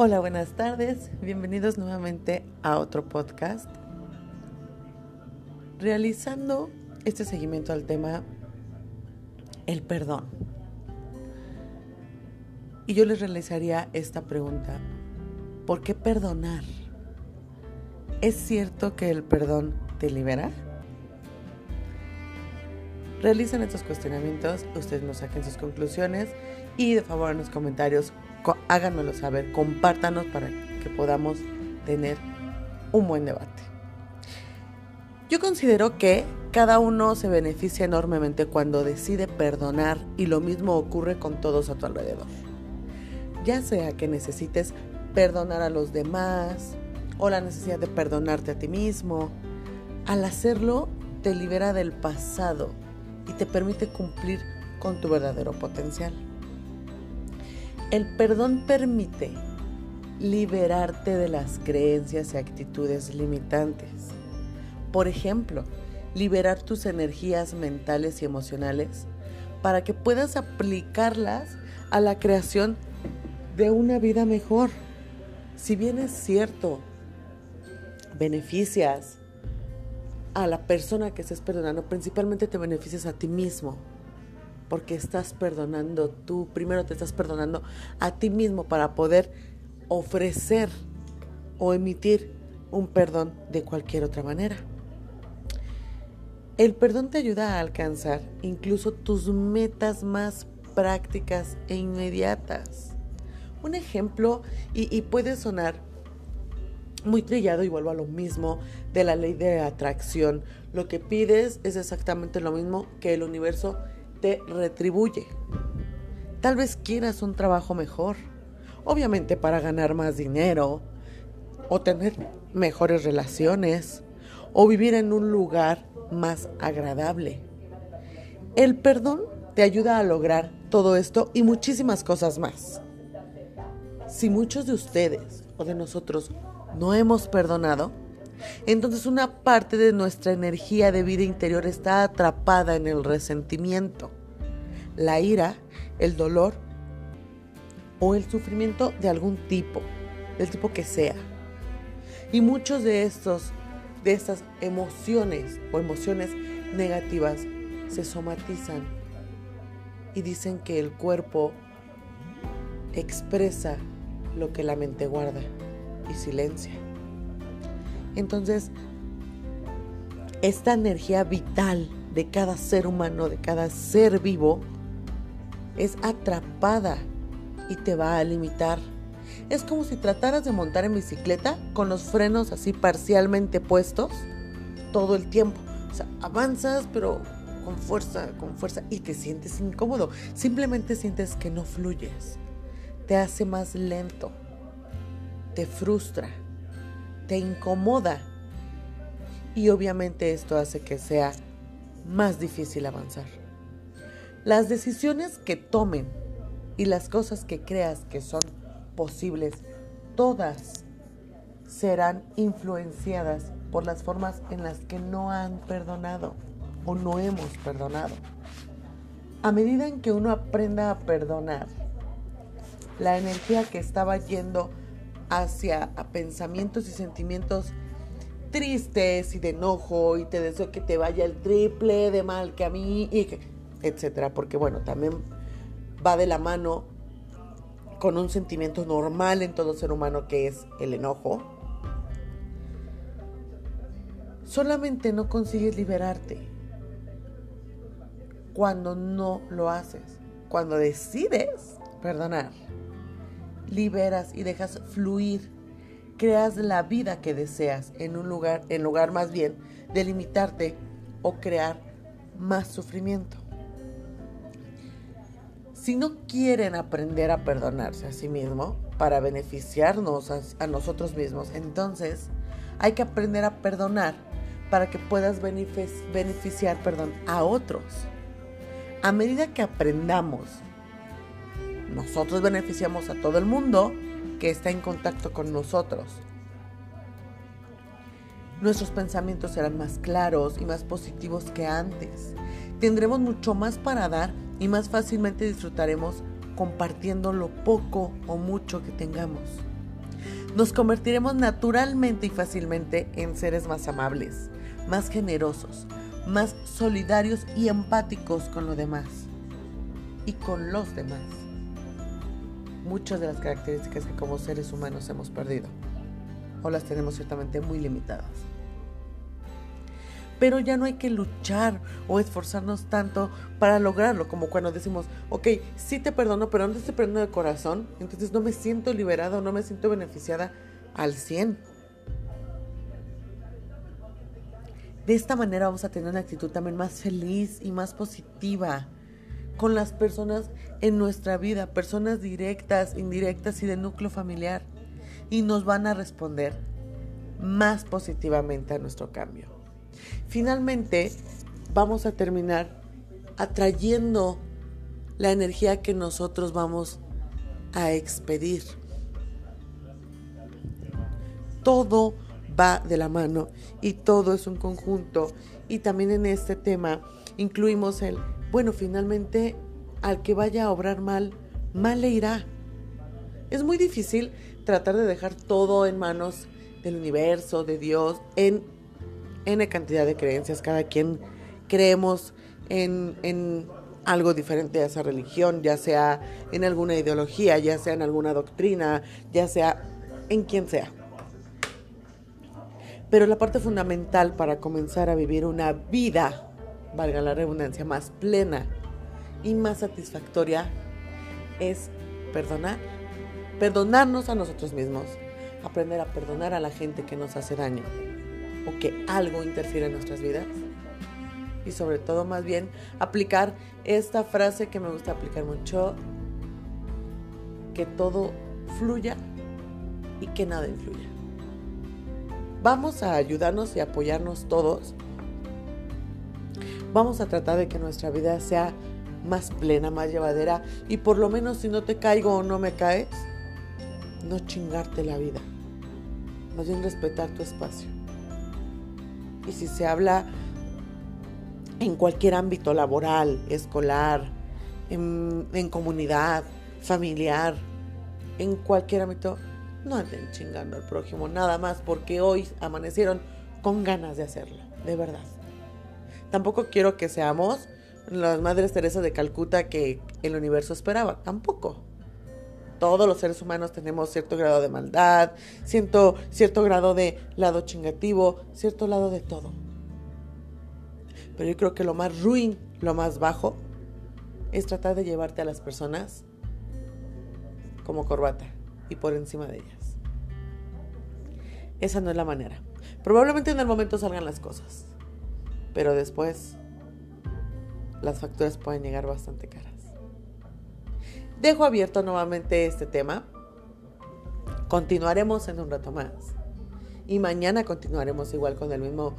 Hola, buenas tardes. Bienvenidos nuevamente a otro podcast. Realizando este seguimiento al tema el perdón. Y yo les realizaría esta pregunta. ¿Por qué perdonar? ¿Es cierto que el perdón te libera? Realicen estos cuestionamientos, ustedes nos saquen sus conclusiones y de favor en los comentarios háganmelo saber, compártanos para que podamos tener un buen debate. Yo considero que cada uno se beneficia enormemente cuando decide perdonar y lo mismo ocurre con todos a tu alrededor. Ya sea que necesites perdonar a los demás o la necesidad de perdonarte a ti mismo, al hacerlo te libera del pasado y te permite cumplir con tu verdadero potencial. El perdón permite liberarte de las creencias y actitudes limitantes. Por ejemplo, liberar tus energías mentales y emocionales para que puedas aplicarlas a la creación de una vida mejor. Si bien es cierto, beneficias a la persona que estés perdonando, principalmente te beneficias a ti mismo porque estás perdonando tú, primero te estás perdonando a ti mismo para poder ofrecer o emitir un perdón de cualquier otra manera. El perdón te ayuda a alcanzar incluso tus metas más prácticas e inmediatas. Un ejemplo, y, puede sonar muy trillado y vuelvo a lo mismo de la ley de atracción. Lo que pides es exactamente lo mismo que el universo te retribuye. Tal vez quieras un trabajo mejor, obviamente para ganar más dinero, o tener mejores relaciones, o vivir en un lugar más agradable. El perdón te ayuda a lograr todo esto y muchísimas cosas más. Si muchos de ustedes o de nosotros no hemos perdonado, entonces una parte de nuestra energía de vida interior está atrapada en el resentimiento, la ira, el dolor o el sufrimiento de algún tipo, del tipo que sea. Y muchos de estos de estas emociones o emociones negativas se somatizan y dicen que el cuerpo expresa lo que la mente guarda y silencia. Entonces, esta energía vital de cada ser humano, de cada ser vivo, es atrapada y te va a limitar. Es como si trataras de montar en bicicleta con los frenos así parcialmente puestos todo el tiempo. O sea, avanzas pero con fuerza, con fuerza y te sientes incómodo. Simplemente sientes que no fluyes. Te hace más lento. Te frustra te incomoda. Y obviamente esto hace que sea más difícil avanzar. Las decisiones que tomen y las cosas que creas que son posibles, todas serán influenciadas por las formas en las que no han perdonado o no hemos perdonado. A medida en que uno aprenda a perdonar, la energía que estaba yendo hacia pensamientos y sentimientos tristes y de enojo y te deseo que te vaya el triple de mal que a mí, etcétera, porque bueno, también va de la mano con un sentimiento normal en todo ser humano que es el enojo. Solamente no consigues liberarte cuando no lo haces, cuando decides perdonar liberas y dejas fluir. Creas la vida que deseas en un lugar, en lugar más bien de limitarte o crear más sufrimiento. Si no quieren aprender a perdonarse a sí mismo para beneficiarnos a, nosotros mismos, entonces hay que aprender a perdonar para que puedas beneficiar perdón, a otros. A medida que aprendamos nosotros beneficiamos a todo el mundo que está en contacto con nosotros. Nuestros pensamientos serán más claros y más positivos que antes. Tendremos mucho más para dar y más fácilmente disfrutaremos compartiendo lo poco o mucho que tengamos. nos convertiremos naturalmente y fácilmente en seres más amables, más generosos, más solidarios y empáticos con lo demás y con los demás. Muchas de las características que como seres humanos hemos perdido o las tenemos ciertamente muy limitadas. Pero ya no hay que luchar o esforzarnos tanto para lograrlo, como cuando decimos, ok, sí te perdono, pero no te perdonando de corazón, entonces no me siento liberada o no me siento beneficiada al 100. De esta manera vamos a tener una actitud también más feliz y más positiva con las personas en nuestra vida, personas directas, indirectas y de núcleo familiar. Y nos van a responder más positivamente a nuestro cambio. Finalmente, vamos a terminar atrayendo la energía que nosotros vamos a expedir. Todo va de la mano y todo es un conjunto. Y también en este tema incluimos el, bueno, finalmente al que vaya a obrar mal, mal le irá. Es muy difícil tratar de dejar todo en manos del universo, de Dios, en N cantidad de creencias. Cada quien creemos en, en algo diferente a esa religión, ya sea en alguna ideología, ya sea en alguna doctrina, ya sea en quien sea. Pero la parte fundamental para comenzar a vivir una vida, valga la redundancia, más plena y más satisfactoria es perdonar. Perdonarnos a nosotros mismos. Aprender a perdonar a la gente que nos hace daño o que algo interfiere en nuestras vidas. Y sobre todo más bien aplicar esta frase que me gusta aplicar mucho, que todo fluya y que nada influya. Vamos a ayudarnos y apoyarnos todos. Vamos a tratar de que nuestra vida sea más plena, más llevadera y por lo menos si no te caigo o no me caes, no chingarte la vida. Más bien respetar tu espacio. Y si se habla en cualquier ámbito laboral, escolar, en, comunidad, familiar, en cualquier ámbito, no anden chingando al prójimo, nada más porque hoy amanecieron con ganas de hacerlo, de verdad. Tampoco quiero que seamos las Madres Teresa de Calcuta que el universo esperaba, tampoco. Todos los seres humanos tenemos cierto grado de maldad, cierto, cierto grado de lado chingativo, cierto lado de todo. Pero yo creo que lo más ruin, lo más bajo, es tratar de llevarte a las personas como corbata y por encima de ellas. Esa no es la manera. Probablemente en el momento salgan las cosas, pero después las facturas pueden llegar bastante caras. Dejo abierto nuevamente este tema. Continuaremos en un rato más. Y mañana continuaremos igual con el mismo,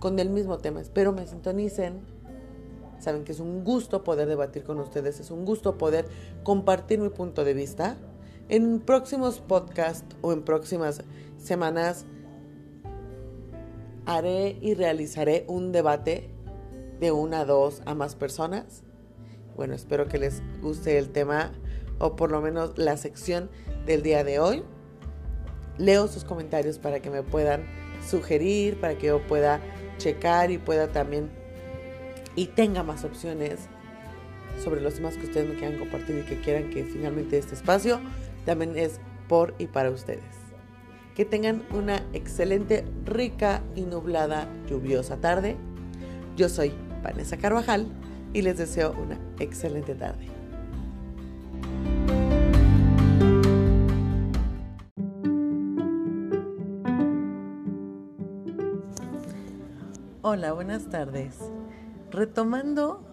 con el mismo tema. Espero me sintonicen. Saben que es un gusto poder debatir con ustedes, es un gusto poder compartir mi punto de vista. En próximos podcasts o en próximas semanas haré y realizaré un debate de una, dos a más personas. Bueno, espero que les guste el tema o por lo menos la sección del día de hoy. Leo sus comentarios para que me puedan sugerir, para que yo pueda checar y pueda también y tenga más opciones sobre los temas que ustedes me quieran compartir y que quieran que finalmente este espacio también es por y para ustedes. Que tengan una excelente, rica y nublada, lluviosa tarde. Yo soy Vanessa Carvajal y les deseo una excelente tarde. Hola, buenas tardes. Retomando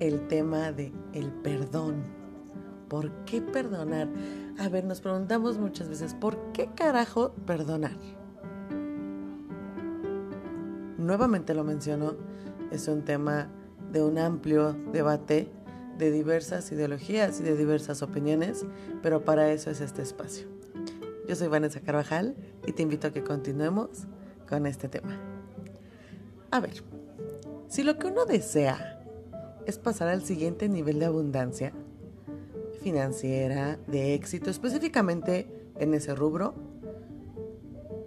el tema de el perdón. ¿Por qué perdonar? A ver, nos preguntamos muchas veces, ¿por qué carajo perdonar? Nuevamente lo menciono, es un tema de un amplio debate de diversas ideologías y de diversas opiniones, pero para eso es este espacio. Yo soy Vanessa Carvajal y te invito a que continuemos con este tema. A ver, si lo que uno desea es pasar al siguiente nivel de abundancia, financiera, de éxito, específicamente en ese rubro,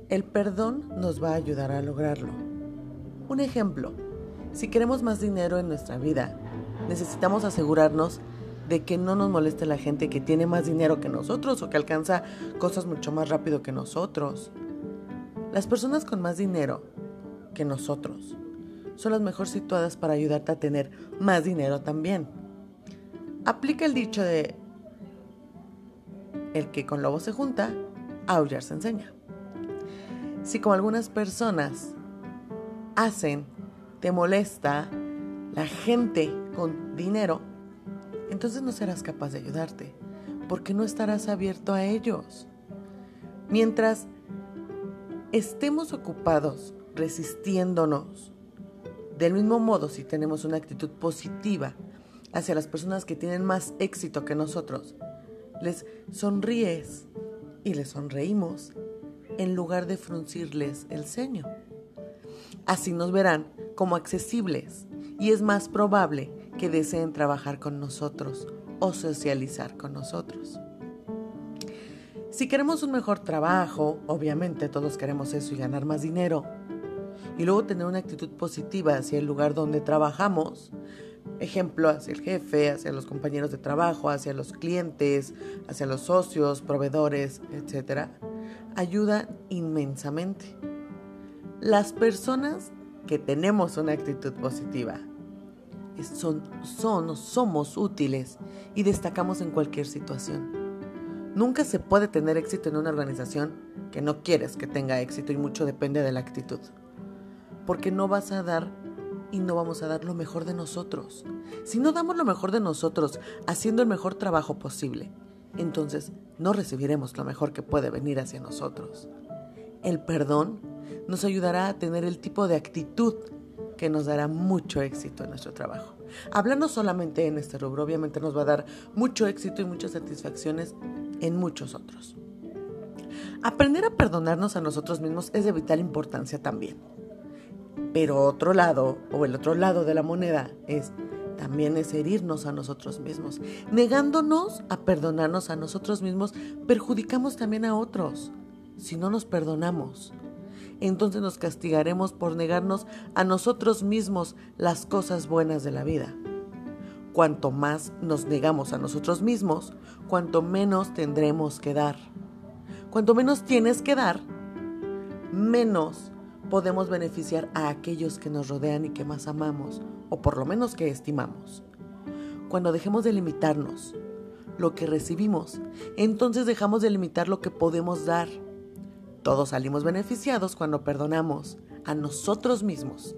El perdón nos va a ayudar a lograrlo. Un ejemplo, si queremos más dinero en nuestra vida, necesitamos asegurarnos de que no nos moleste la gente que tiene más dinero que nosotros o que alcanza cosas mucho más rápido que nosotros. Las personas con más dinero que nosotros son las mejor situadas para ayudarte a tener más dinero también. Aplica el dicho de el que con lobo se junta, aullar se enseña. Si como algunas personas hacen, te molesta la gente con dinero, entonces no serás capaz de ayudarte, porque no estarás abierto a ellos. Mientras estemos ocupados resistiéndonos, del mismo modo si tenemos una actitud positiva hacia las personas que tienen más éxito que nosotros, les sonríes y les sonreímos en lugar de fruncirles el ceño. Así nos verán como accesibles y es más probable que deseen trabajar con nosotros o socializar con nosotros. Si queremos un mejor trabajo, obviamente todos queremos eso y ganar más dinero, y luego tener una actitud positiva hacia el lugar donde trabajamos, ejemplo, hacia el jefe, hacia los compañeros de trabajo, hacia los clientes, hacia los socios, proveedores, etc., ayuda inmensamente. Las personas que tenemos una actitud positiva son, son, somos útiles y destacamos en cualquier situación. Nunca se puede tener éxito en una organización que no quieres que tenga éxito y mucho depende de la actitud. Porque no vas a dar y no vamos a dar lo mejor de nosotros. Si no damos lo mejor de nosotros haciendo el mejor trabajo posible, entonces no recibiremos lo mejor que puede venir hacia nosotros. El perdón nos ayudará a tener el tipo de actitud que nos dará mucho éxito en nuestro trabajo. Hablando solamente en este rubro, obviamente nos va a dar mucho éxito y muchas satisfacciones en muchos otros. Aprender a perdonarnos a nosotros mismos es de vital importancia también. Pero otro lado, o el otro lado de la moneda, es también es herirnos a nosotros mismos. Negándonos a perdonarnos a nosotros mismos, perjudicamos también a otros. Si no nos perdonamos, entonces nos castigaremos por negarnos a nosotros mismos las cosas buenas de la vida. Cuanto más nos negamos a nosotros mismos, cuanto menos tendremos que dar. Cuanto menos tienes que dar, menos podemos beneficiar a aquellos que nos rodean y que más amamos, o por lo menos que estimamos. Cuando dejemos de limitarnos lo que recibimos, entonces dejamos de limitar lo que podemos dar. Todos salimos beneficiados cuando perdonamos a nosotros mismos,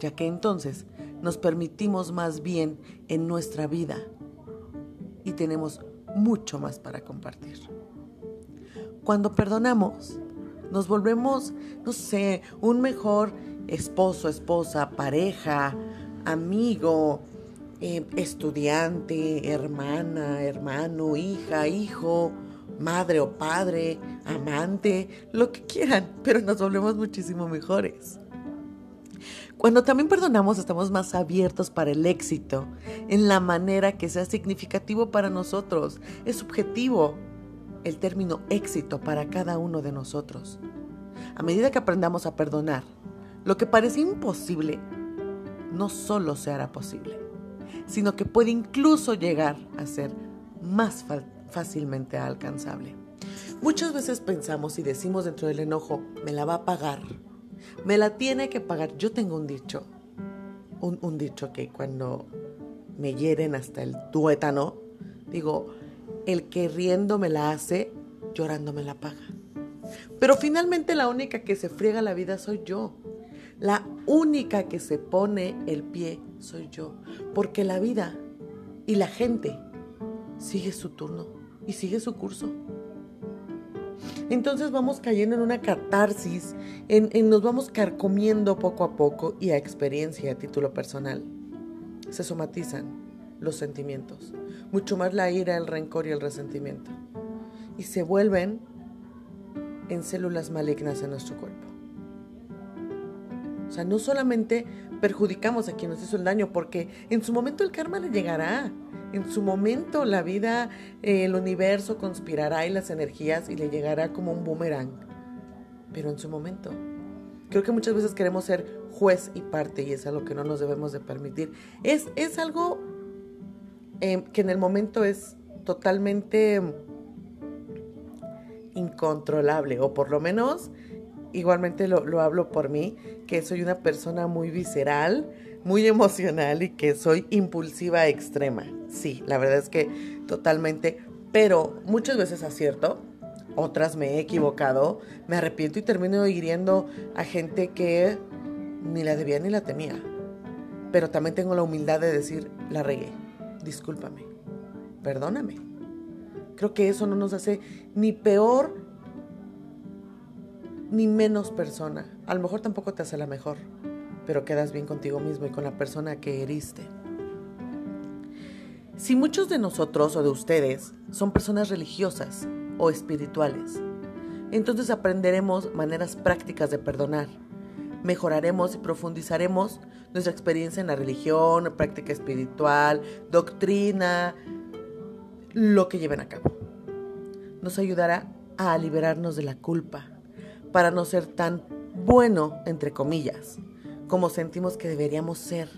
ya que entonces nos permitimos más bien en nuestra vida y tenemos mucho más para compartir. Cuando perdonamos, nos volvemos, no sé, un mejor esposo, esposa, pareja, amigo, eh, estudiante, hermana, hermano, hija, hijo, madre o padre, amante, lo que quieran, pero nos volvemos muchísimo mejores. Cuando también perdonamos estamos más abiertos para el éxito, en la manera que sea significativo para nosotros. Es subjetivo, el término éxito para cada uno de nosotros. A medida que aprendamos a perdonar, lo que parece imposible no solo se hará posible, sino que puede incluso llegar a ser más fácilmente alcanzable. Muchas veces pensamos y decimos dentro del enojo, me la va a pagar, me la tiene que pagar. Yo tengo un dicho, un, un dicho que cuando me hieren hasta el tuétano, digo, el que riendo me la hace, llorando me la paga. Pero finalmente la única que se friega la vida soy yo. La única que se pone el pie soy yo. Porque la vida y la gente sigue su turno y sigue su curso. Entonces vamos cayendo en una catarsis, en, nos vamos carcomiendo poco a poco y a experiencia a título personal. Se somatizan los sentimientos, mucho más la ira, el rencor y el resentimiento. Y se vuelven en células malignas en nuestro cuerpo. O sea, no solamente perjudicamos a quien nos hizo el daño, porque en su momento el karma le llegará. En su momento la vida, el universo conspirará y las energías y le llegará como un boomerang. pero en su momento. Creo que muchas veces queremos ser juez y parte y es algo que no nos debemos de permitir. Es, es algo em, que en el momento es totalmente incontrolable o por lo menos igualmente lo, lo hablo por mí, que soy una persona muy visceral, muy emocional y que soy impulsiva extrema. Sí, la verdad es que totalmente, pero muchas veces acierto, otras me he equivocado, me arrepiento y termino hiriendo a gente que ni la debía ni la temía. Pero también tengo la humildad de decir, la regué, discúlpame, perdóname. Creo que eso no nos hace ni peor ni menos persona. A lo mejor tampoco te hace la mejor, pero quedas bien contigo mismo y con la persona que heriste. Si muchos de nosotros o de ustedes son personas religiosas o espirituales, entonces aprenderemos maneras prácticas de perdonar. Mejoraremos y profundizaremos nuestra experiencia en la religión, práctica espiritual, doctrina, lo que lleven a cabo. Nos ayudará a liberarnos de la culpa, para no ser tan bueno, entre comillas, como sentimos que deberíamos ser,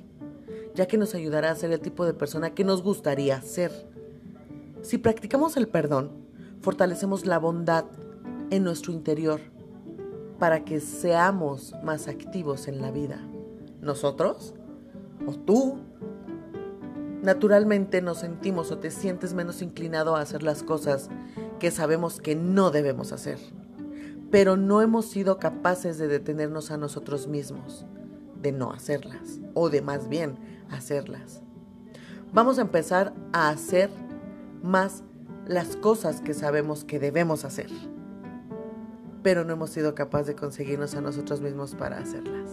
ya que nos ayudará a ser el tipo de persona que nos gustaría ser. Si practicamos el perdón, fortalecemos la bondad en nuestro interior para que seamos más activos en la vida. Nosotros o tú. Naturalmente nos sentimos o te sientes menos inclinado a hacer las cosas que sabemos que no debemos hacer pero no hemos sido capaces de detenernos a nosotros mismos, de no hacerlas, o de más bien hacerlas. Vamos a empezar a hacer más las cosas que sabemos que debemos hacer, pero no hemos sido capaces de conseguirnos a nosotros mismos para hacerlas.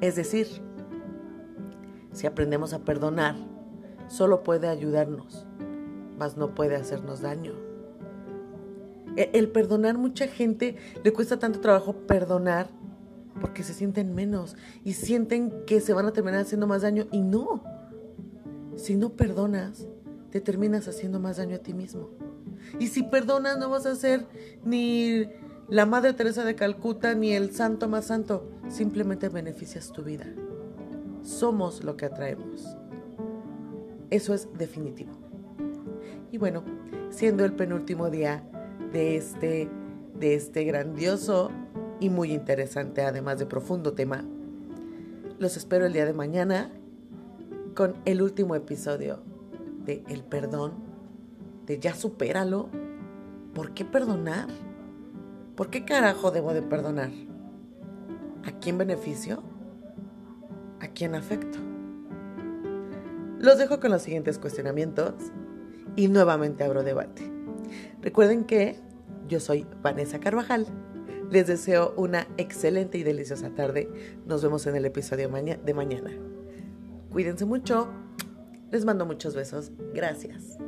Es decir, si aprendemos a perdonar, solo puede ayudarnos, mas no puede hacernos daño. E, el perdonar, mucha gente le cuesta tanto trabajo perdonar porque se sienten menos y sienten que se van a terminar haciendo más daño y no. Si no perdonas, te terminas haciendo más daño a ti mismo. Y si perdonas, no vas a ser ni la Madre Teresa de Calcuta ni el santo más santo. Simplemente beneficias tu vida. Somos lo que atraemos. Eso es definitivo. Y bueno, siendo el penúltimo día de este, de este grandioso y muy interesante, además de profundo tema. Los espero el día de mañana con el último episodio de El perdón, de ya supéralo. ¿Por qué perdonar? ¿Por qué carajo debo de perdonar? ¿A quién beneficio? ¿A quién afecto? Los dejo con los siguientes cuestionamientos y nuevamente abro debate. Recuerden que yo soy Vanessa Carvajal. Les deseo una excelente y deliciosa tarde. Nos vemos en el episodio de mañana. Cuídense mucho. Les mando muchos besos. Gracias.